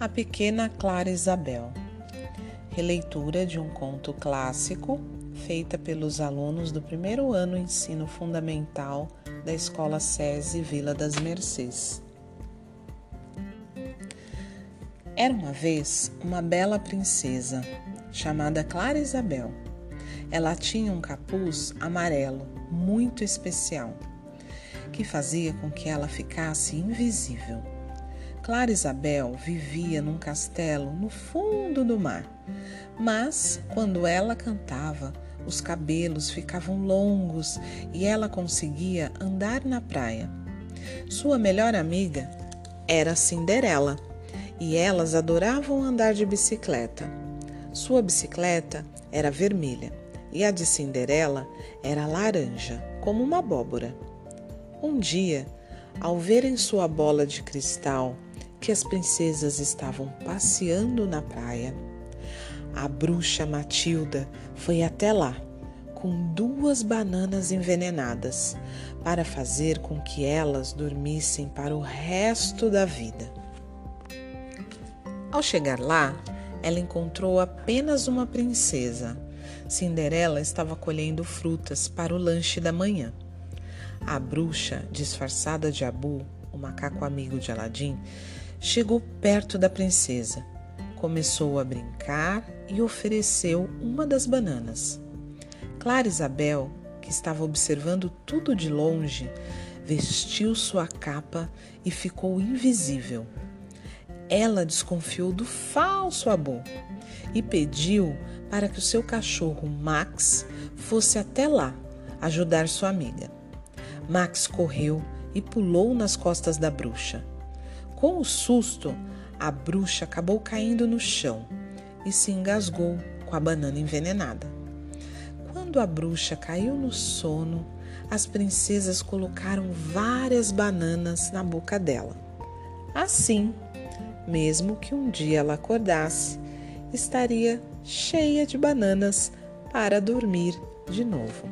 A Pequena Clara Isabel. Releitura de um conto clássico feita pelos alunos do primeiro ano ensino fundamental da Escola SESI Vila das Mercês. Era uma vez uma bela princesa chamada Clara Isabel. Ela tinha um capuz amarelo muito especial que fazia com que ela ficasse invisível. Clara Isabel vivia num castelo no fundo do mar, mas quando ela cantava, os cabelos ficavam longos e ela conseguia andar na praia. Sua melhor amiga era Cinderela e elas adoravam andar de bicicleta. Sua bicicleta era vermelha e a de Cinderela era laranja, como uma abóbora. Um dia, ao verem sua bola de cristal que as princesas estavam passeando na praia. A bruxa Matilda foi até lá com duas bananas envenenadas para fazer com que elas dormissem para o resto da vida. Ao chegar lá, ela encontrou apenas uma princesa. Cinderela estava colhendo frutas para o lanche da manhã. A bruxa, disfarçada de Abu, o macaco amigo de Aladim, chegou perto da princesa, começou a brincar e ofereceu uma das bananas. Clara Isabel, que estava observando tudo de longe, vestiu sua capa e ficou invisível. Ela desconfiou do falso Abu e pediu para que o seu cachorro Max fosse até lá ajudar sua amiga. Max correu e pulou nas costas da bruxa. Com o susto, a bruxa acabou caindo no chão e se engasgou com a banana envenenada. Quando a bruxa caiu no sono, as princesas colocaram várias bananas na boca dela. Assim, mesmo que um dia ela acordasse, estaria cheia de bananas para dormir de novo.